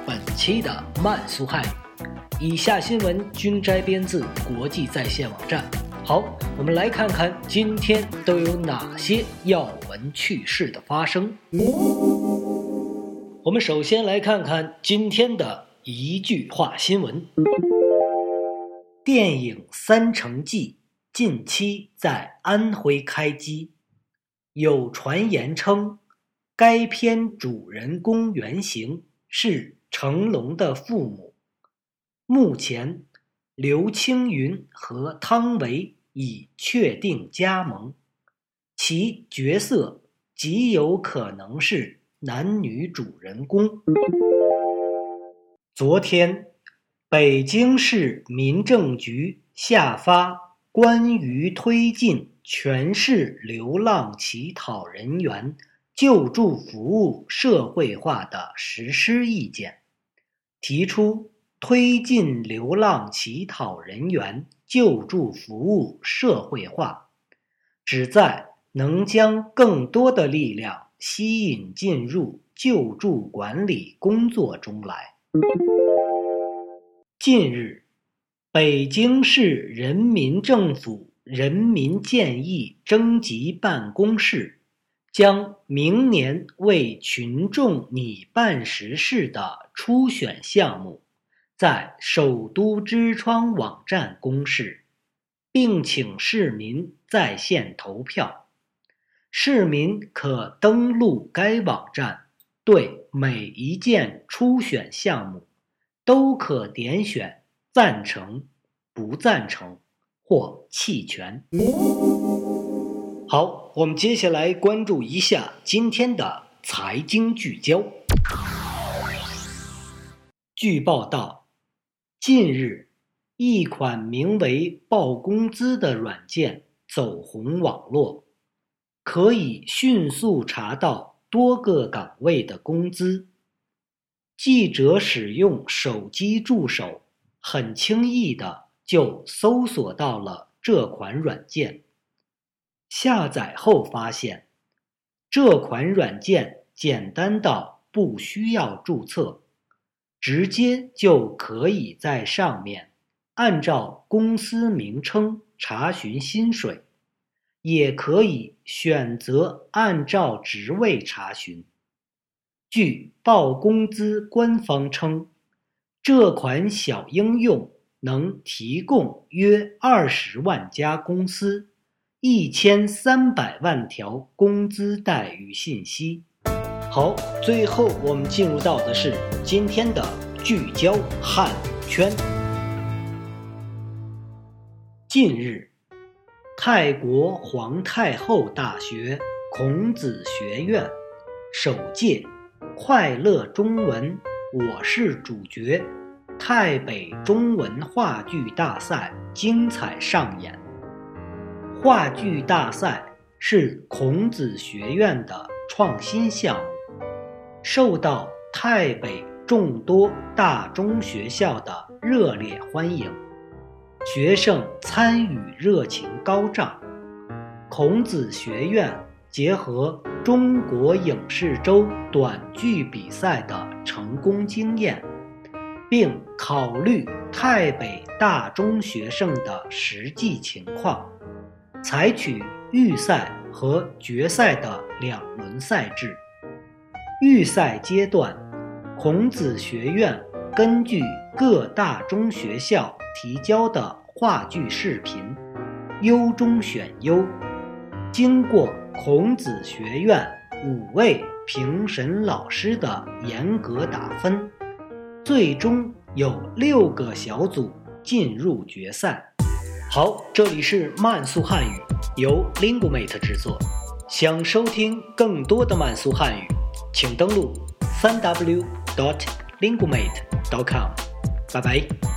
本期的慢速汉语。以下新闻均摘编自国际在线网站。好，我们来看看今天都有哪些要闻趣事的发生。我们首先来看看今天的一句话新闻：电影《三城记》近期在安徽开机，有传言称。该片主人公原型是成龙的父母。目前，刘青云和汤唯已确定加盟，其角色极有可能是男女主人公。昨天，北京市民政局下发关于推进全市流浪乞讨人员。救助服务社会化的实施意见，提出推进流浪乞讨人员救助服务社会化，旨在能将更多的力量吸引进入救助管理工作中来。近日，北京市人民政府人民建议征集办公室。将明年为群众拟办实事的初选项目，在首都之窗网站公示，并请市民在线投票。市民可登录该网站，对每一件初选项目都可点选赞成、不赞成或弃权。好，我们接下来关注一下今天的财经聚焦。据报道，近日，一款名为“报工资”的软件走红网络，可以迅速查到多个岗位的工资。记者使用手机助手，很轻易的就搜索到了这款软件。下载后发现，这款软件简单到不需要注册，直接就可以在上面按照公司名称查询薪水，也可以选择按照职位查询。据报工资官方称，这款小应用能提供约二十万家公司。一千三百万条工资待遇信息。好，最后我们进入到的是今天的聚焦汉圈。近日，泰国皇太后大学孔子学院首届“快乐中文，我是主角”泰北中文话剧大赛精彩上演。话剧大赛是孔子学院的创新项目，受到泰北众多大中学校的热烈欢迎，学生参与热情高涨。孔子学院结合中国影视周短剧比赛的成功经验，并考虑泰北大中学生的实际情况。采取预赛和决赛的两轮赛制。预赛阶段，孔子学院根据各大中学校提交的话剧视频，优中选优，经过孔子学院五位评审老师的严格打分，最终有六个小组进入决赛。好，这里是慢速汉语，由 Lingumate 制作。想收听更多的慢速汉语，请登录三 w dot lingumate dot com。拜拜。